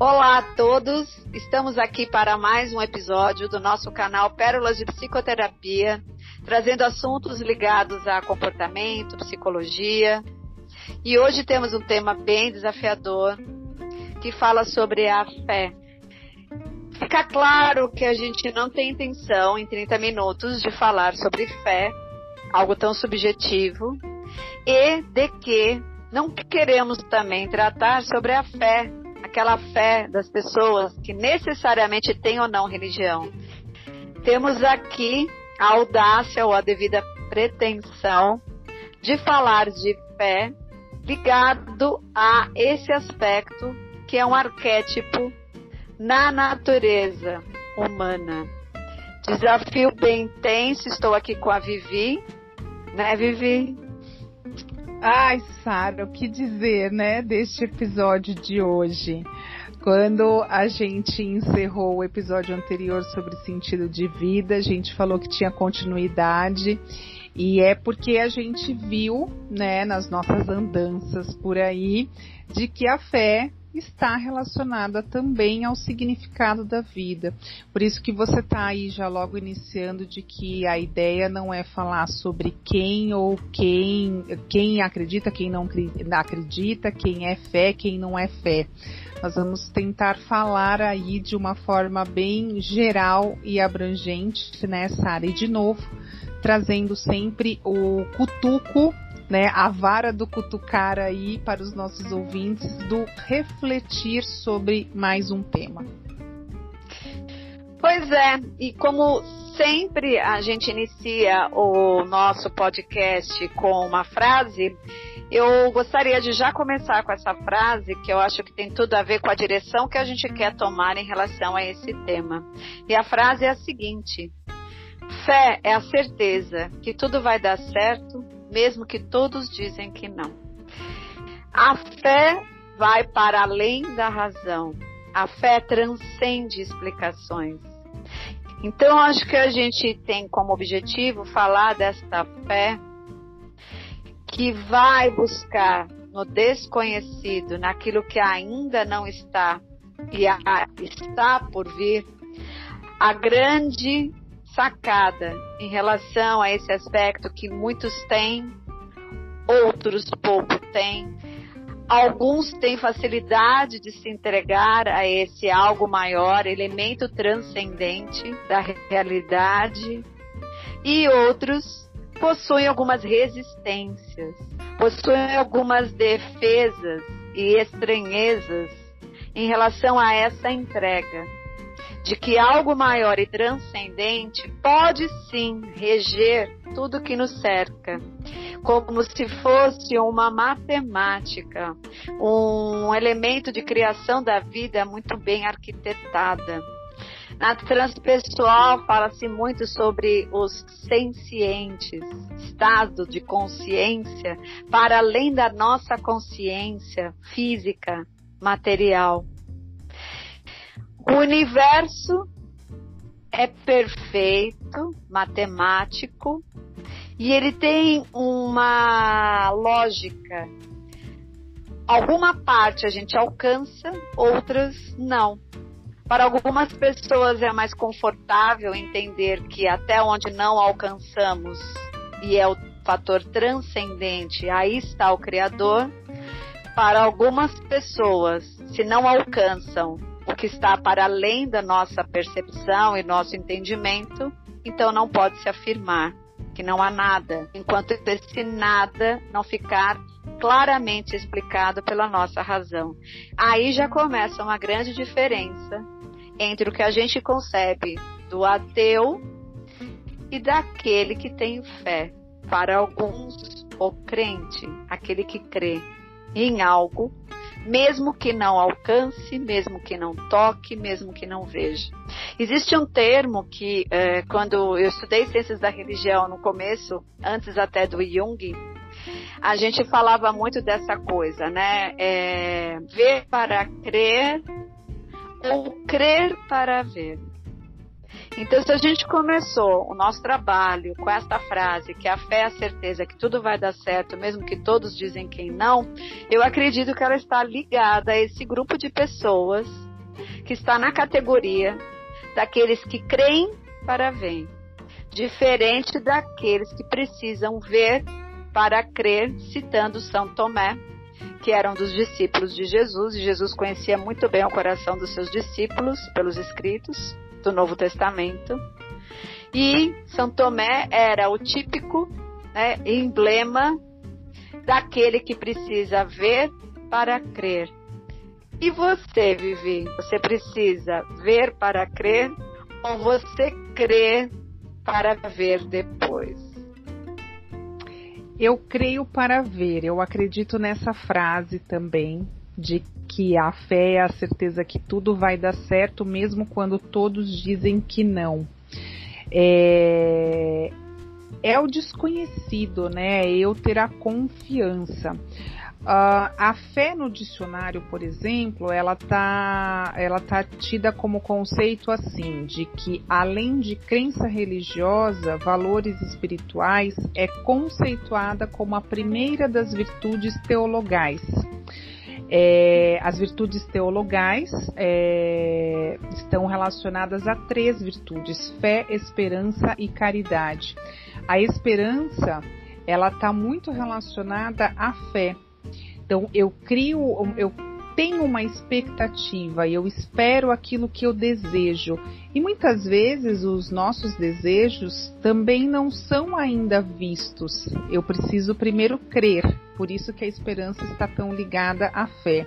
Olá a todos, estamos aqui para mais um episódio do nosso canal Pérolas de Psicoterapia, trazendo assuntos ligados a comportamento, psicologia. E hoje temos um tema bem desafiador que fala sobre a fé. Fica claro que a gente não tem intenção em 30 minutos de falar sobre fé, algo tão subjetivo, e de que não queremos também tratar sobre a fé, aquela fé das pessoas que necessariamente têm ou não religião. Temos aqui a audácia ou a devida pretensão de falar de fé ligado a esse aspecto que é um arquétipo na natureza humana. Desafio bem intenso, estou aqui com a Vivi, né, Vivi? Ai, Sara, o que dizer, né, deste episódio de hoje? Quando a gente encerrou o episódio anterior sobre sentido de vida, a gente falou que tinha continuidade e é porque a gente viu, né, nas nossas andanças por aí, de que a fé está relacionada também ao significado da vida. Por isso que você está aí já logo iniciando de que a ideia não é falar sobre quem ou quem, quem acredita, quem não acredita, quem é fé, quem não é fé. Nós vamos tentar falar aí de uma forma bem geral e abrangente nessa área. E de novo, trazendo sempre o cutuco né, a vara do cutucar aí para os nossos ouvintes do refletir sobre mais um tema. Pois é, e como sempre a gente inicia o nosso podcast com uma frase, eu gostaria de já começar com essa frase que eu acho que tem tudo a ver com a direção que a gente quer tomar em relação a esse tema. E a frase é a seguinte: Fé é a certeza que tudo vai dar certo mesmo que todos dizem que não. A fé vai para além da razão. A fé transcende explicações. Então, acho que a gente tem como objetivo falar desta fé que vai buscar no desconhecido, naquilo que ainda não está e está por vir, a grande em relação a esse aspecto que muitos têm, outros pouco têm. Alguns têm facilidade de se entregar a esse algo maior, elemento transcendente da realidade, e outros possuem algumas resistências, possuem algumas defesas e estranhezas em relação a essa entrega de que algo maior e transcendente pode sim reger tudo que nos cerca, como se fosse uma matemática, um elemento de criação da vida muito bem arquitetada. Na transpessoal fala-se muito sobre os sencientes, estado de consciência para além da nossa consciência física, material. O universo é perfeito, matemático, e ele tem uma lógica. Alguma parte a gente alcança, outras não. Para algumas pessoas é mais confortável entender que até onde não alcançamos, e é o fator transcendente, aí está o Criador. Para algumas pessoas, se não alcançam o que está para além da nossa percepção e nosso entendimento, então não pode se afirmar que não há nada, enquanto esse nada não ficar claramente explicado pela nossa razão. Aí já começa uma grande diferença entre o que a gente concebe do ateu e daquele que tem fé. Para alguns, o crente, aquele que crê em algo mesmo que não alcance, mesmo que não toque, mesmo que não veja. Existe um termo que, é, quando eu estudei ciências da religião no começo, antes até do Jung, a gente falava muito dessa coisa, né? É, ver para crer ou crer para ver. Então, se a gente começou o nosso trabalho com esta frase, que a fé é a certeza que tudo vai dar certo, mesmo que todos dizem que não, eu acredito que ela está ligada a esse grupo de pessoas que está na categoria daqueles que creem para ver, diferente daqueles que precisam ver para crer, citando São Tomé, que era um dos discípulos de Jesus, e Jesus conhecia muito bem o coração dos seus discípulos pelos escritos do Novo Testamento. E São Tomé era o típico né, emblema daquele que precisa ver para crer. E você, Vivi, você precisa ver para crer ou você crê para ver depois? Eu creio para ver. Eu acredito nessa frase também de que a fé é a certeza que tudo vai dar certo, mesmo quando todos dizem que não. É, é o desconhecido, né? É eu ter a confiança. Uh, a fé no dicionário, por exemplo, ela tá, ela tá tida como conceito assim, de que além de crença religiosa, valores espirituais é conceituada como a primeira das virtudes teologais. É, as virtudes teologais é, estão relacionadas a três virtudes: fé, esperança e caridade. A esperança ela está muito relacionada à fé. Então eu crio, eu tenho uma expectativa e eu espero aquilo que eu desejo. E muitas vezes os nossos desejos também não são ainda vistos. Eu preciso primeiro crer. Por isso que a esperança está tão ligada à fé.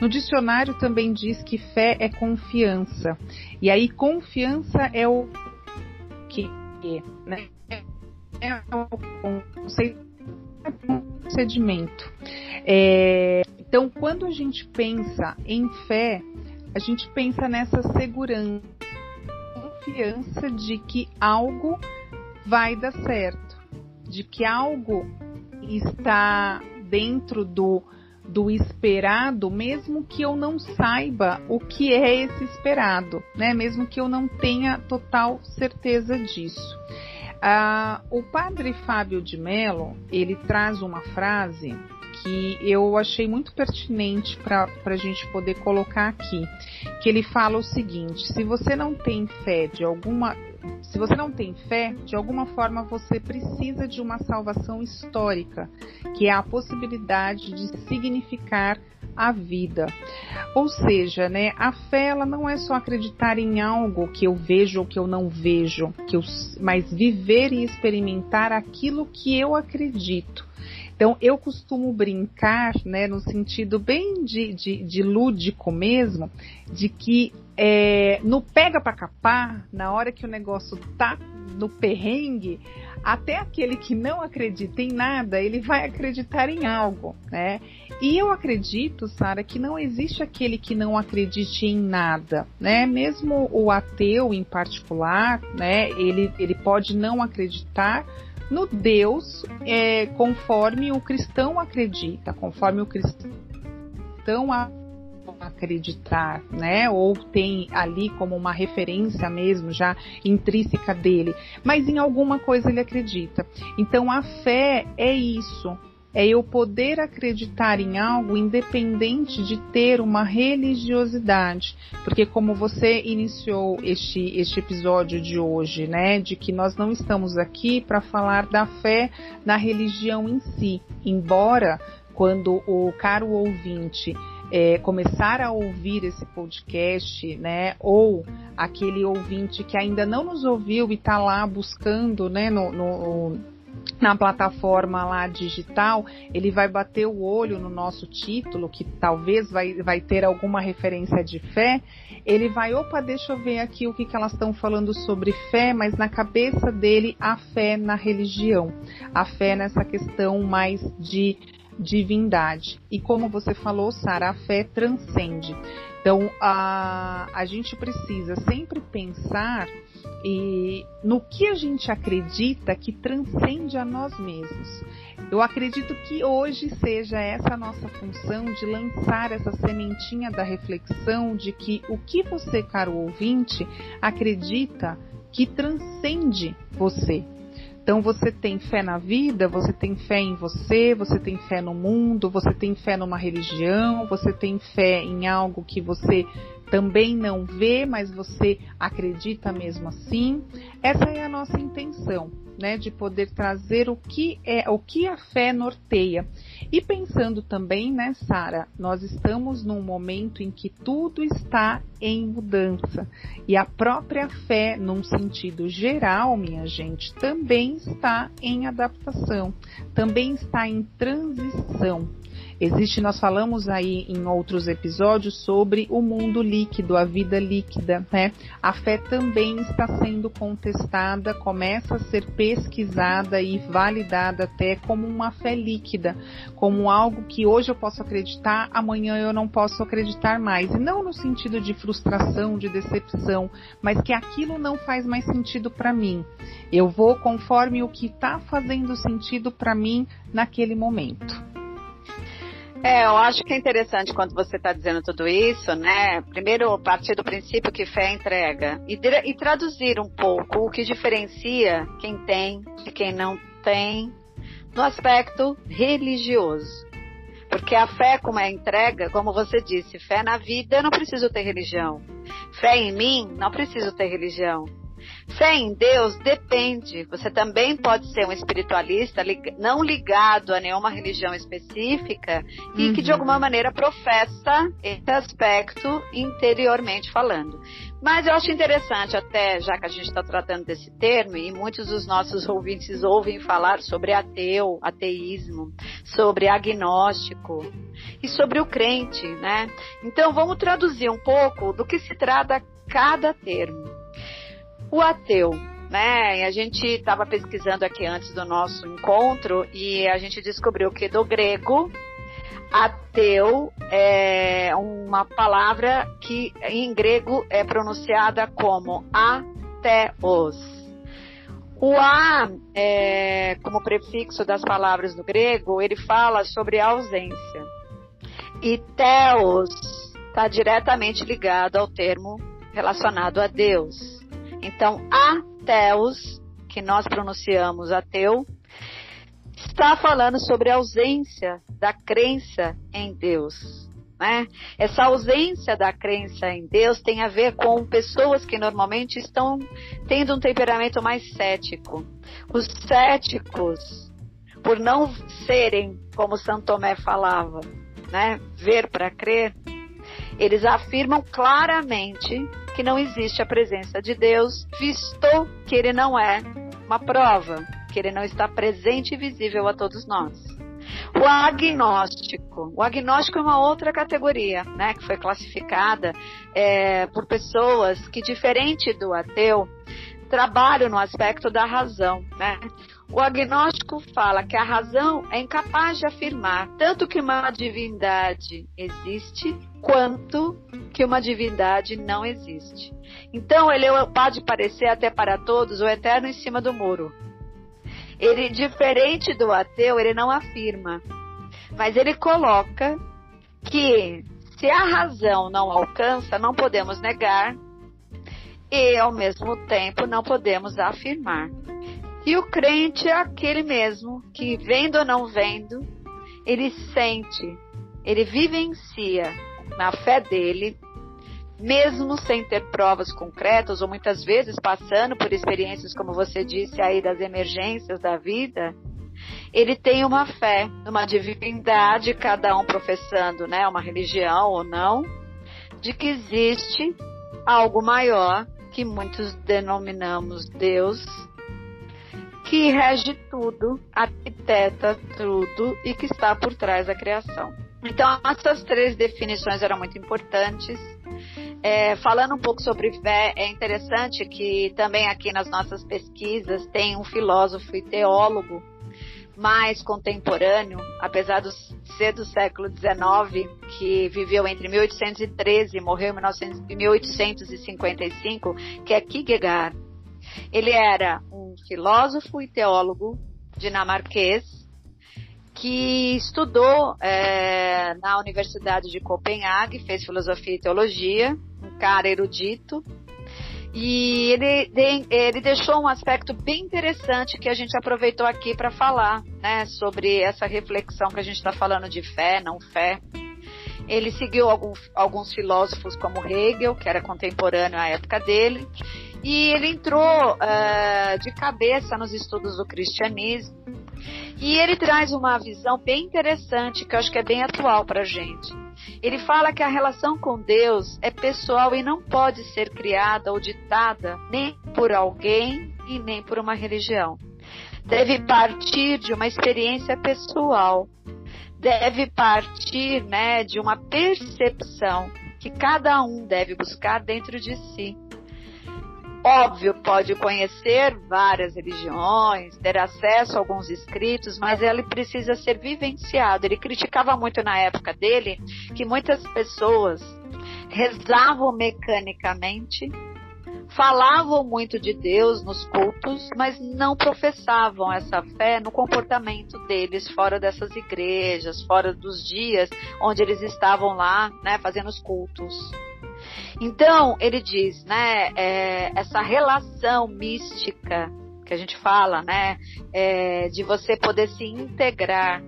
No dicionário também diz que fé é confiança. E aí confiança é o que, né? É o conceito procedimento. É, então, quando a gente pensa em fé, a gente pensa nessa segurança, confiança de que algo vai dar certo, de que algo está dentro do, do esperado, mesmo que eu não saiba o que é esse esperado, né? Mesmo que eu não tenha total certeza disso. Ah, o padre Fábio de Mello, ele traz uma frase que eu achei muito pertinente para a gente poder colocar aqui, que ele fala o seguinte: se você não tem fé de alguma, se você não tem fé, de alguma forma você precisa de uma salvação histórica, que é a possibilidade de significar a vida. Ou seja, né, a fé ela não é só acreditar em algo que eu vejo ou que eu não vejo, que eu, mas viver e experimentar aquilo que eu acredito. Então, eu costumo brincar, né, no sentido bem de, de, de lúdico mesmo, de que é, no pega para capar, na hora que o negócio tá no perrengue, até aquele que não acredita em nada, ele vai acreditar em algo, né? E eu acredito, Sara, que não existe aquele que não acredite em nada, né? Mesmo o ateu em particular, né? Ele, ele pode não acreditar, no Deus é, conforme o cristão acredita, conforme o cristão acreditar, né? Ou tem ali como uma referência mesmo já intrínseca dele, mas em alguma coisa ele acredita. Então a fé é isso, é eu poder acreditar em algo independente de ter uma religiosidade. Porque como você iniciou este, este episódio de hoje, né, de que nós não estamos aqui para falar da fé na religião em si, embora quando o caro ouvinte é, começar a ouvir esse podcast, né, ou aquele ouvinte que ainda não nos ouviu e está lá buscando, né, no, no na plataforma lá digital, ele vai bater o olho no nosso título, que talvez vai, vai ter alguma referência de fé, ele vai, opa, deixa eu ver aqui o que, que elas estão falando sobre fé, mas na cabeça dele a fé na religião, a fé nessa questão mais de divindade. E como você falou, Sara, a fé transcende. Então, a, a gente precisa sempre pensar e no que a gente acredita que transcende a nós mesmos. Eu acredito que hoje seja essa a nossa função de lançar essa sementinha da reflexão de que o que você, caro ouvinte, acredita que transcende você. Então você tem fé na vida, você tem fé em você, você tem fé no mundo, você tem fé numa religião, você tem fé em algo que você também não vê, mas você acredita mesmo assim. Essa é a nossa intenção, né, de poder trazer o que é, o que a fé norteia. E pensando também, né, Sara, nós estamos num momento em que tudo está em mudança. E a própria fé, num sentido geral, minha gente, também está em adaptação, também está em transição. Existe, nós falamos aí em outros episódios sobre o mundo líquido, a vida líquida, né? A fé também está sendo contestada, começa a ser pesquisada e validada até como uma fé líquida, como algo que hoje eu posso acreditar, amanhã eu não posso acreditar mais. E não no sentido de frustração, de decepção, mas que aquilo não faz mais sentido para mim. Eu vou conforme o que está fazendo sentido para mim naquele momento. É, eu acho que é interessante quando você está dizendo tudo isso, né? Primeiro, partir do princípio que fé é entrega e, e traduzir um pouco o que diferencia quem tem de quem não tem no aspecto religioso. Porque a fé, como é entrega, como você disse, fé na vida, eu não preciso ter religião. Fé em mim, não preciso ter religião. Fé em Deus depende. Você também pode ser um espiritualista não ligado a nenhuma religião específica e uhum. que de uhum. alguma maneira professa esse aspecto interiormente falando. Mas eu acho interessante, até já que a gente está tratando desse termo, e muitos dos nossos ouvintes ouvem falar sobre ateu, ateísmo, sobre agnóstico e sobre o crente, né? Então vamos traduzir um pouco do que se trata cada termo. O ateu, né? E a gente estava pesquisando aqui antes do nosso encontro e a gente descobriu que do grego ateu é uma palavra que em grego é pronunciada como ateos. O a, é, como prefixo das palavras do grego, ele fala sobre ausência. E teos está diretamente ligado ao termo relacionado a Deus. Então, ateus, que nós pronunciamos ateu, está falando sobre a ausência da crença em Deus. Né? Essa ausência da crença em Deus tem a ver com pessoas que normalmente estão tendo um temperamento mais cético. Os céticos, por não serem, como Santo Tomé falava, né, ver para crer, eles afirmam claramente que não existe a presença de Deus, visto que ele não é uma prova, que ele não está presente e visível a todos nós. O agnóstico. O agnóstico é uma outra categoria, né, que foi classificada é, por pessoas que, diferente do ateu, trabalham no aspecto da razão, né? O agnóstico fala que a razão é incapaz de afirmar tanto que uma divindade existe quanto que uma divindade não existe. Então ele pode parecer até para todos o eterno em cima do muro. Ele, diferente do ateu, ele não afirma, mas ele coloca que se a razão não alcança, não podemos negar e ao mesmo tempo não podemos afirmar. E o crente é aquele mesmo que, vendo ou não vendo, ele sente, ele vivencia na fé dele, mesmo sem ter provas concretas, ou muitas vezes passando por experiências, como você disse aí, das emergências da vida, ele tem uma fé, uma divindade, cada um professando, né, uma religião ou não, de que existe algo maior que muitos denominamos Deus que rege tudo, arquiteta tudo e que está por trás da criação. Então, essas três definições eram muito importantes. É, falando um pouco sobre fé, é interessante que também aqui nas nossas pesquisas tem um filósofo e teólogo mais contemporâneo, apesar de ser do século XIX, que viveu entre 1813 e morreu em 1855, que é Kierkegaard. Ele era um filósofo e teólogo dinamarquês que estudou é, na Universidade de Copenhague, fez filosofia e teologia, um cara erudito. E ele, ele deixou um aspecto bem interessante que a gente aproveitou aqui para falar, né, sobre essa reflexão que a gente está falando de fé, não fé. Ele seguiu alguns, alguns filósofos como Hegel, que era contemporâneo à época dele, e ele entrou uh, de cabeça nos estudos do cristianismo. E ele traz uma visão bem interessante, que eu acho que é bem atual para a gente. Ele fala que a relação com Deus é pessoal e não pode ser criada ou ditada nem por alguém e nem por uma religião. Deve partir de uma experiência pessoal. Deve partir né, de uma percepção que cada um deve buscar dentro de si. Óbvio, pode conhecer várias religiões, ter acesso a alguns escritos, mas ele precisa ser vivenciado. Ele criticava muito na época dele que muitas pessoas rezavam mecanicamente, falavam muito de Deus nos cultos, mas não professavam essa fé no comportamento deles fora dessas igrejas, fora dos dias onde eles estavam lá, né, fazendo os cultos. Então, ele diz, né, é, essa relação mística que a gente fala, né, é, de você poder se integrar,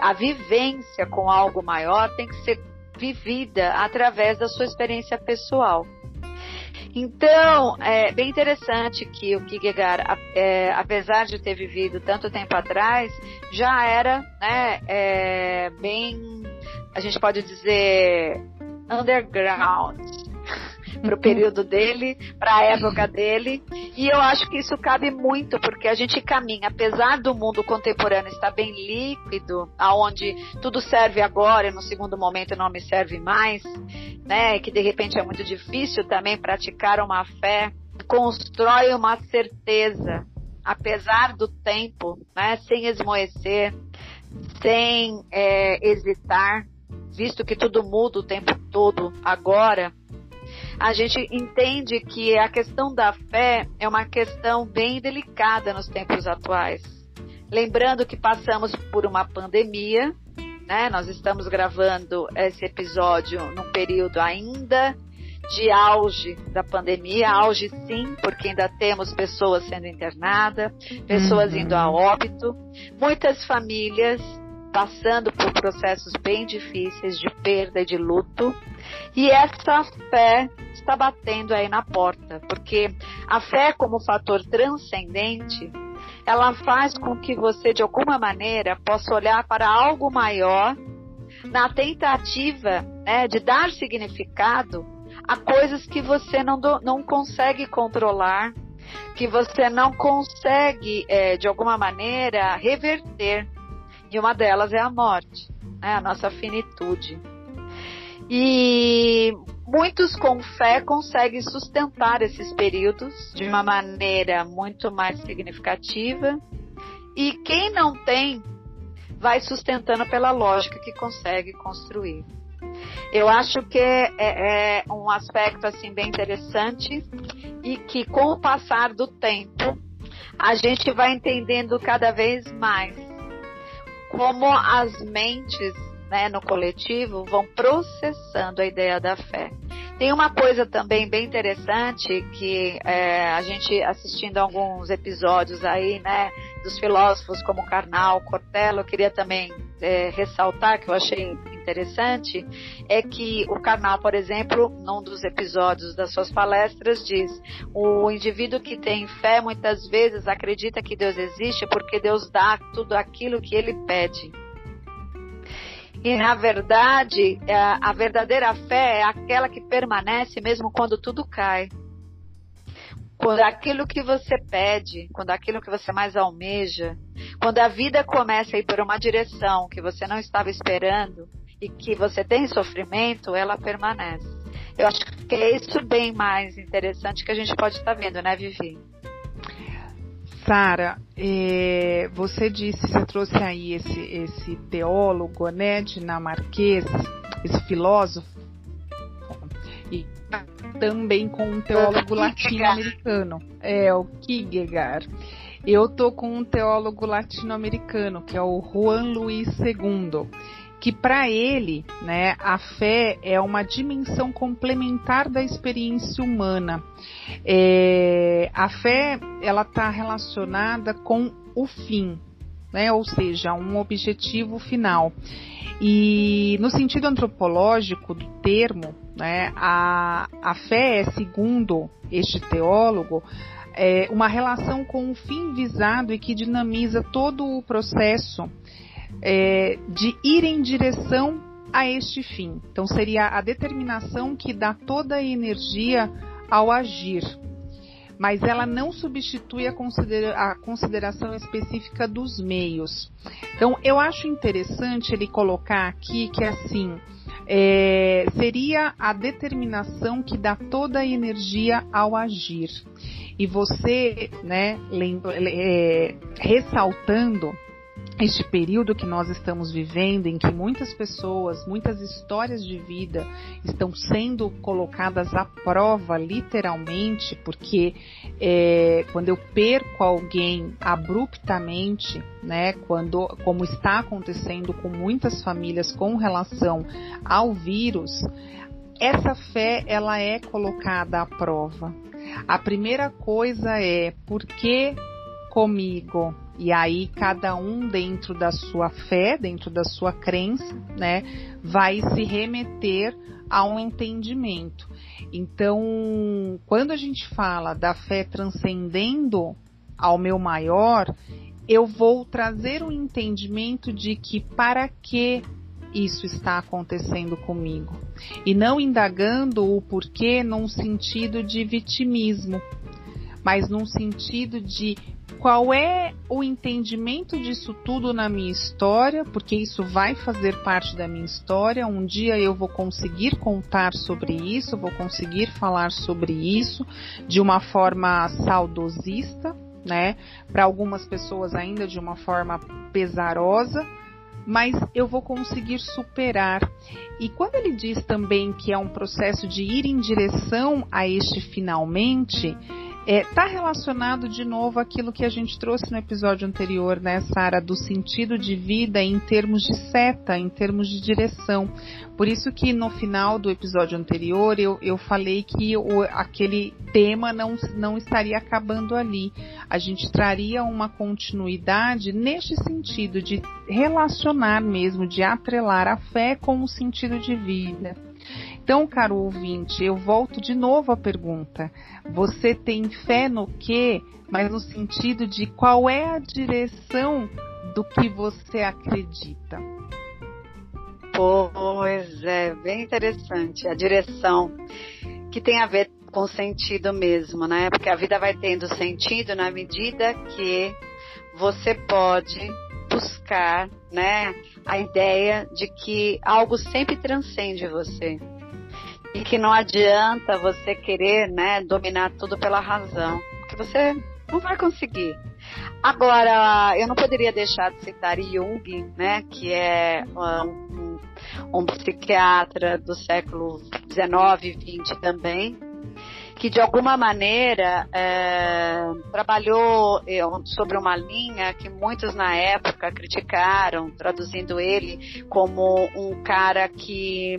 a vivência com algo maior tem que ser vivida através da sua experiência pessoal. Então, é bem interessante que o Kierkegaard, é, apesar de ter vivido tanto tempo atrás, já era né, é, bem, a gente pode dizer, underground para o período dele, para a época dele. E eu acho que isso cabe muito, porque a gente caminha, apesar do mundo contemporâneo estar bem líquido, aonde tudo serve agora e no segundo momento não me serve mais, né? Que de repente é muito difícil também praticar uma fé, constrói uma certeza, apesar do tempo, né? Sem esmoecer, sem é, hesitar visto que tudo muda o tempo todo agora, a gente entende que a questão da fé é uma questão bem delicada nos tempos atuais. Lembrando que passamos por uma pandemia, né? Nós estamos gravando esse episódio num período ainda de auge da pandemia, auge sim, porque ainda temos pessoas sendo internadas, pessoas uhum. indo a óbito, muitas famílias passando por processos bem difíceis de perda e de luto. E essa fé está batendo aí na porta, porque a fé como fator transcendente, ela faz com que você de alguma maneira possa olhar para algo maior na tentativa né, de dar significado a coisas que você não, do, não consegue controlar, que você não consegue, é, de alguma maneira, reverter. E uma delas é a morte, né? a nossa finitude. E muitos com fé conseguem sustentar esses períodos de uma maneira muito mais significativa. E quem não tem, vai sustentando pela lógica que consegue construir. Eu acho que é, é, um aspecto assim bem interessante e que com o passar do tempo a gente vai entendendo cada vez mais como as mentes né, no coletivo vão processando a ideia da fé. Tem uma coisa também bem interessante que é, a gente assistindo alguns episódios aí, né, dos filósofos como Karnal, Cortella, eu queria também é, ressaltar que eu achei interessante é que o Karnal, por exemplo, num dos episódios das suas palestras diz: o indivíduo que tem fé muitas vezes acredita que Deus existe porque Deus dá tudo aquilo que ele pede. E na verdade, é, a verdadeira fé é aquela que permanece mesmo quando tudo cai. Quando aquilo que você pede, quando aquilo que você mais almeja, quando a vida começa a ir por uma direção que você não estava esperando e que você tem sofrimento, ela permanece. Eu acho que é isso bem mais interessante que a gente pode estar vendo, né, Vivi? Sara, é, você disse, você trouxe aí esse, esse teólogo, né, dinamarquês, esse filósofo, também com um teólogo latino-americano, é o Kierkegaard. Eu tô com um teólogo latino-americano, que é o Juan Luiz II que para ele, né, a fé é uma dimensão complementar da experiência humana. É, a fé, ela está relacionada com o fim, né? Ou seja, um objetivo final. E no sentido antropológico do termo, né, a, a fé é, segundo este teólogo, é uma relação com o fim visado e que dinamiza todo o processo é, de ir em direção a este fim. Então, seria a determinação que dá toda a energia ao agir. Mas ela não substitui a, considera a consideração específica dos meios. Então, eu acho interessante ele colocar aqui que, assim, é, seria a determinação que dá toda a energia ao agir. E você, né, é, ressaltando este período que nós estamos vivendo, em que muitas pessoas, muitas histórias de vida estão sendo colocadas à prova, literalmente, porque é, quando eu perco alguém abruptamente, né, quando, como está acontecendo com muitas famílias com relação ao vírus, essa fé ela é colocada à prova. A primeira coisa é por que comigo? E aí cada um dentro da sua fé, dentro da sua crença, né, vai se remeter a um entendimento. Então, quando a gente fala da fé transcendendo ao meu maior, eu vou trazer um entendimento de que para que isso está acontecendo comigo e não indagando o porquê num sentido de vitimismo, mas num sentido de qual é o entendimento disso tudo na minha história, porque isso vai fazer parte da minha história. Um dia eu vou conseguir contar sobre isso, vou conseguir falar sobre isso de uma forma saudosista, né? Para algumas pessoas ainda de uma forma pesarosa, mas eu vou conseguir superar. E quando ele diz também que é um processo de ir em direção a este finalmente, Está é, tá relacionado de novo àquilo que a gente trouxe no episódio anterior, né, Sara, do sentido de vida em termos de seta, em termos de direção. Por isso que no final do episódio anterior eu, eu falei que o, aquele tema não, não estaria acabando ali. A gente traria uma continuidade neste sentido de relacionar mesmo, de atrelar a fé com o sentido de vida. Então, caro ouvinte, eu volto de novo à pergunta. Você tem fé no quê? Mas no sentido de qual é a direção do que você acredita? Pois é, bem interessante. A direção que tem a ver com sentido mesmo, né? Porque a vida vai tendo sentido na medida que você pode buscar, né, a ideia de que algo sempre transcende você e que não adianta você querer, né, dominar tudo pela razão, porque você não vai conseguir. Agora, eu não poderia deixar de citar Jung, né, que é um, um, um psiquiatra do século 19 e 20 também, que de alguma maneira é, trabalhou é, sobre uma linha que muitos na época criticaram, traduzindo ele como um cara que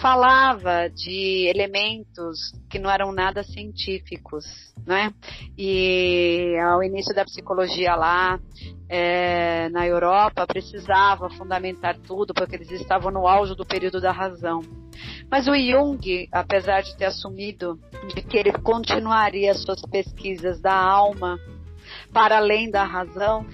falava de elementos que não eram nada científicos, né? E ao início da psicologia lá é, na Europa precisava fundamentar tudo porque eles estavam no auge do período da razão. Mas o Jung, apesar de ter assumido de que ele continuaria suas pesquisas da alma para além da razão,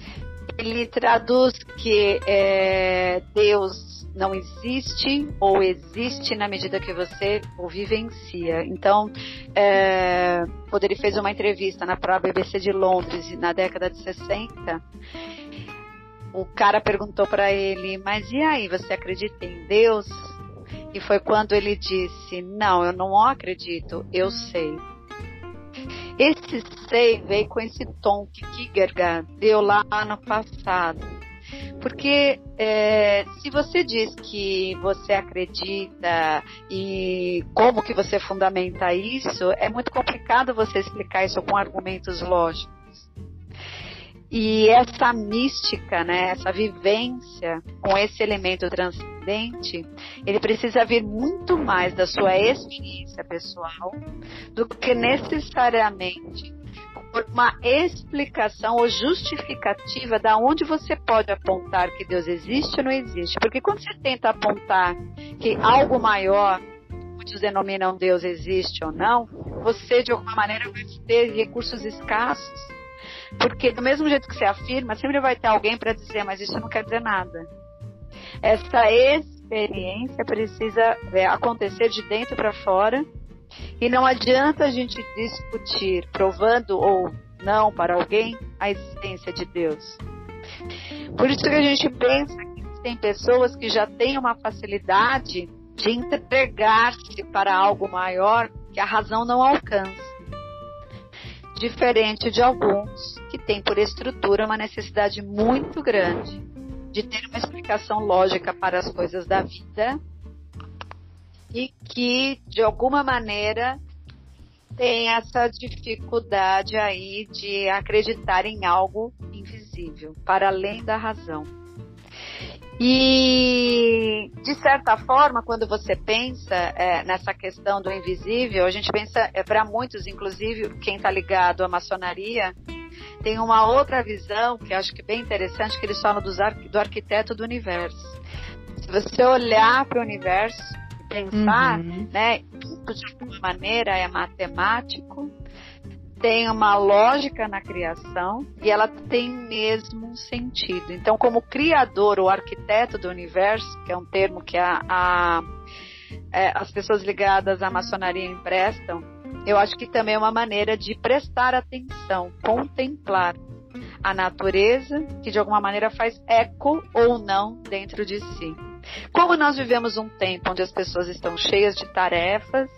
ele traduz que é, Deus não existe ou existe na medida que você o vivencia. Então, é, quando ele fez uma entrevista na própria BBC de Londres na década de 60, o cara perguntou para ele: Mas e aí, você acredita em Deus? E foi quando ele disse: Não, eu não acredito, eu sei. Esse sei veio com esse tom que Kierkegaard deu lá no passado porque é, se você diz que você acredita e como que você fundamenta isso, é muito complicado você explicar isso com argumentos lógicos. E essa mística, né, essa vivência com esse elemento transcendente, ele precisa vir muito mais da sua experiência pessoal do que necessariamente por uma explicação ou justificativa da onde você pode apontar que Deus existe ou não existe. Porque quando você tenta apontar que algo maior, muitos denominam Deus existe ou não, você de alguma maneira vai ter recursos escassos. Porque do mesmo jeito que você afirma, sempre vai ter alguém para dizer, mas isso não quer dizer nada. Essa experiência precisa é, acontecer de dentro para fora e não adianta a gente discutir, provando ou não para alguém, a existência de Deus. Por isso que a gente pensa que tem pessoas que já têm uma facilidade de entregar-se para algo maior que a razão não alcança. Diferente de alguns que têm por estrutura uma necessidade muito grande de ter uma explicação lógica para as coisas da vida e que, de alguma maneira, tem essa dificuldade aí de acreditar em algo invisível, para além da razão. E, de certa forma, quando você pensa é, nessa questão do invisível, a gente pensa, é, para muitos, inclusive quem está ligado à maçonaria, tem uma outra visão que acho que é bem interessante, que eles falam dos ar, do arquiteto do universo. Se você olhar para o universo, pensar, uhum. né? De alguma maneira é matemático, tem uma lógica na criação e ela tem mesmo sentido. Então, como criador ou arquiteto do universo, que é um termo que a, a é, as pessoas ligadas à maçonaria emprestam, eu acho que também é uma maneira de prestar atenção, contemplar a natureza, que de alguma maneira faz eco ou não dentro de si. Como nós vivemos um tempo onde as pessoas estão cheias de tarefas,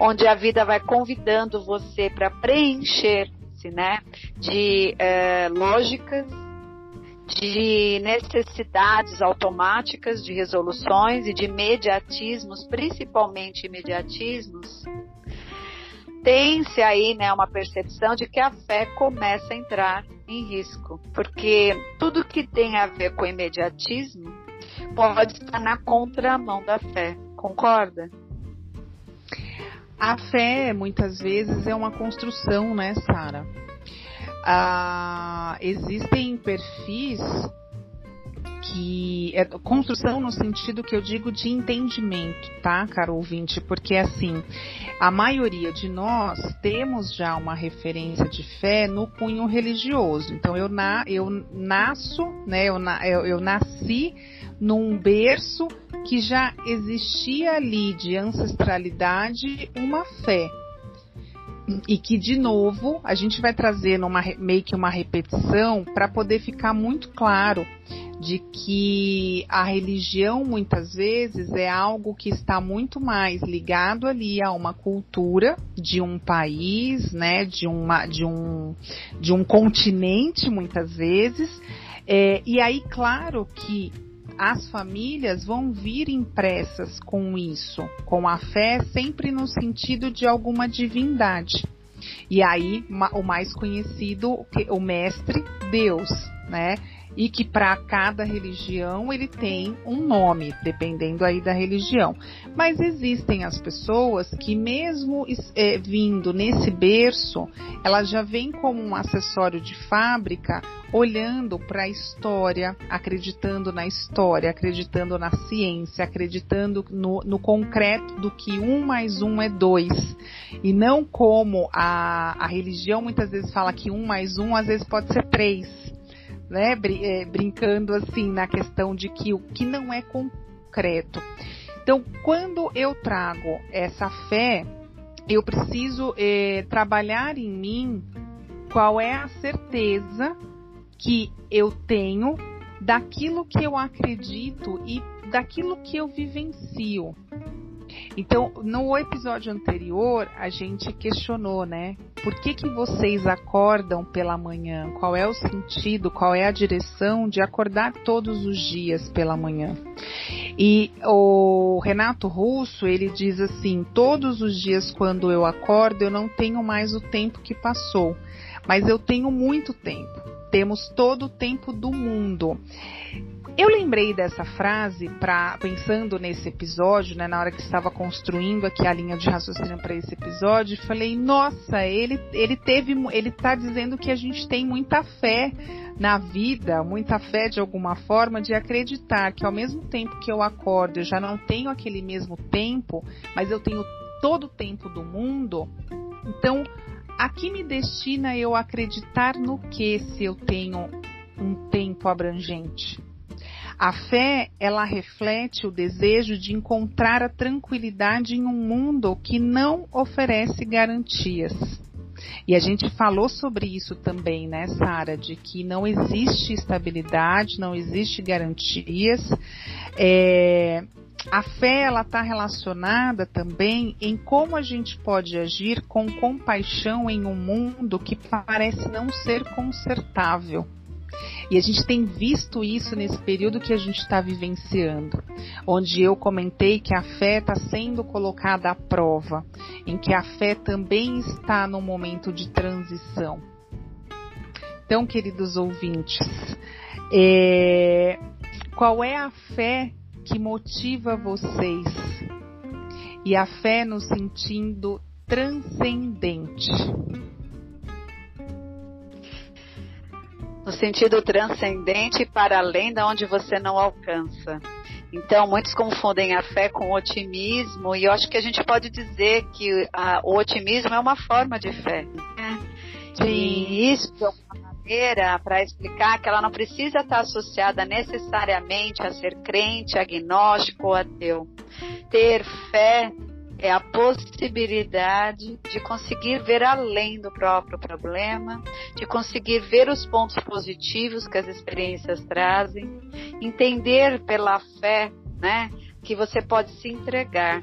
onde a vida vai convidando você para preencher-se, né, de é, lógicas, de necessidades automáticas de resoluções e de imediatismos, principalmente imediatismos, tem-se aí né, uma percepção de que a fé começa a entrar em risco, porque tudo que tem a ver com imediatismo pode estar na contramão da fé. Concorda? A fé, muitas vezes, é uma construção, né, Sara? Ah, existem perfis que é construção no sentido que eu digo de entendimento, tá, caro ouvinte? Porque assim, a maioria de nós temos já uma referência de fé no cunho religioso. Então eu, na, eu nasço, né? Eu, eu, eu nasci num berço que já existia ali de ancestralidade uma fé. E que, de novo, a gente vai trazer numa, meio que uma repetição para poder ficar muito claro de que a religião muitas vezes é algo que está muito mais ligado ali a uma cultura de um país, né, de, uma, de, um, de um continente muitas vezes. É, e aí, claro que as famílias vão vir impressas com isso, com a fé sempre no sentido de alguma divindade. E aí, o mais conhecido, o mestre Deus, né? E que para cada religião ele tem um nome, dependendo aí da religião. Mas existem as pessoas que mesmo é, vindo nesse berço, elas já vêm como um acessório de fábrica, olhando para a história, acreditando na história, acreditando na ciência, acreditando no, no concreto do que um mais um é dois. E não como a, a religião muitas vezes fala que um mais um às vezes pode ser três né, é, brincando assim na questão de que o que não é concreto. Então, quando eu trago essa fé, eu preciso é, trabalhar em mim qual é a certeza que eu tenho daquilo que eu acredito e daquilo que eu vivencio. Então, no episódio anterior, a gente questionou, né? Por que, que vocês acordam pela manhã? Qual é o sentido, qual é a direção de acordar todos os dias pela manhã? E o Renato Russo, ele diz assim: todos os dias quando eu acordo, eu não tenho mais o tempo que passou, mas eu tenho muito tempo. Temos todo o tempo do mundo. Eu lembrei dessa frase para pensando nesse episódio, né, na hora que estava construindo aqui a linha de raciocínio para esse episódio, falei: "Nossa, ele ele teve ele tá dizendo que a gente tem muita fé na vida, muita fé de alguma forma de acreditar que ao mesmo tempo que eu acordo, eu já não tenho aquele mesmo tempo, mas eu tenho todo o tempo do mundo. Então, a que me destina eu acreditar no que se eu tenho um tempo abrangente? A fé, ela reflete o desejo de encontrar a tranquilidade em um mundo que não oferece garantias. E a gente falou sobre isso também, né, Sara, de que não existe estabilidade, não existe garantias. É, a fé ela está relacionada também em como a gente pode agir com compaixão em um mundo que parece não ser consertável. E a gente tem visto isso nesse período que a gente está vivenciando, onde eu comentei que a fé está sendo colocada à prova, em que a fé também está no momento de transição. Então, queridos ouvintes, é, qual é a fé que motiva vocês? E a fé no sentido transcendente. No sentido transcendente para além da onde você não alcança. Então, muitos confundem a fé com o otimismo, e eu acho que a gente pode dizer que a, o otimismo é uma forma de fé. Né? Sim. E isso, de alguma maneira, para explicar que ela não precisa estar associada necessariamente a ser crente, agnóstico ou ateu. Ter fé é a possibilidade de conseguir ver além do próprio problema, de conseguir ver os pontos positivos que as experiências trazem, entender pela fé, né, que você pode se entregar.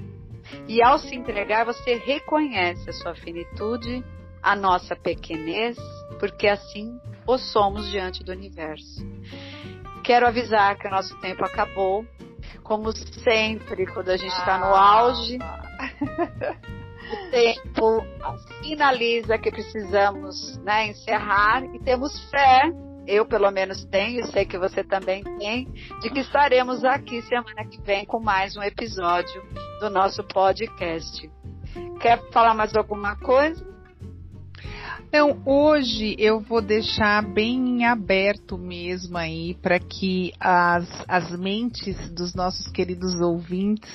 E ao se entregar, você reconhece a sua finitude, a nossa pequenez, porque assim o somos diante do universo. Quero avisar que o nosso tempo acabou. Como sempre, quando a gente está no auge, o tempo finaliza que precisamos né, encerrar e temos fé, eu pelo menos tenho, sei que você também tem, de que estaremos aqui semana que vem com mais um episódio do nosso podcast. Quer falar mais alguma coisa? Então, hoje eu vou deixar bem aberto mesmo aí para que as, as mentes dos nossos queridos ouvintes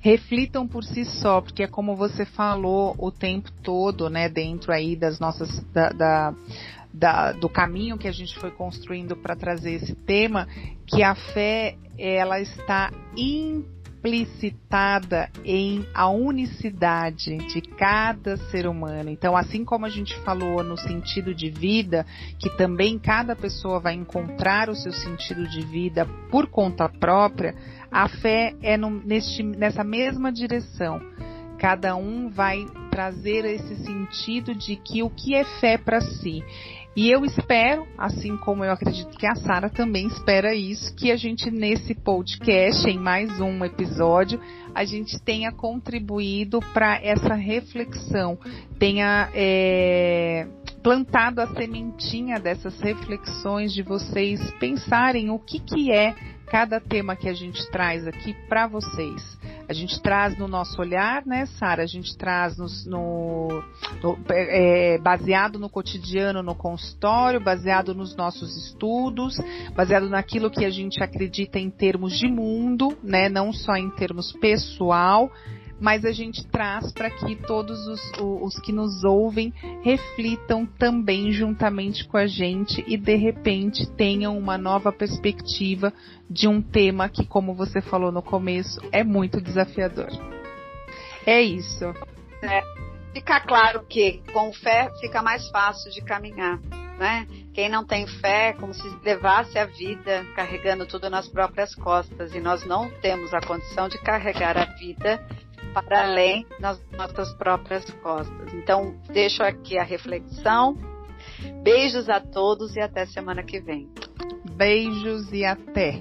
reflitam por si só, porque é como você falou o tempo todo, né, dentro aí das nossas, da, da da, do caminho que a gente foi construindo para trazer esse tema, que a fé ela está explicitada em a unicidade de cada ser humano. Então, assim como a gente falou no sentido de vida, que também cada pessoa vai encontrar o seu sentido de vida por conta própria, a fé é no, neste, nessa mesma direção. Cada um vai trazer esse sentido de que o que é fé para si. E eu espero, assim como eu acredito que a Sara também espera isso, que a gente nesse podcast, em mais um episódio, a gente tenha contribuído para essa reflexão, tenha é, plantado a sementinha dessas reflexões de vocês pensarem o que, que é cada tema que a gente traz aqui para vocês. A gente traz no nosso olhar, né, Sara? A gente traz no, no, no é, baseado no cotidiano, no consultório, baseado nos nossos estudos, baseado naquilo que a gente acredita em termos de mundo, né? Não só em termos pessoal mas a gente traz para que todos os, os, que nos ouvem reflitam também juntamente com a gente e de repente tenham uma nova perspectiva de um tema que, como você falou no começo, é muito desafiador. É isso. É, fica claro que com fé fica mais fácil de caminhar. Né? Quem não tem fé, como se levasse a vida carregando tudo nas próprias costas, e nós não temos a condição de carregar a vida para além das nossas próprias costas. Então, deixo aqui a reflexão. Beijos a todos e até semana que vem. Beijos e até.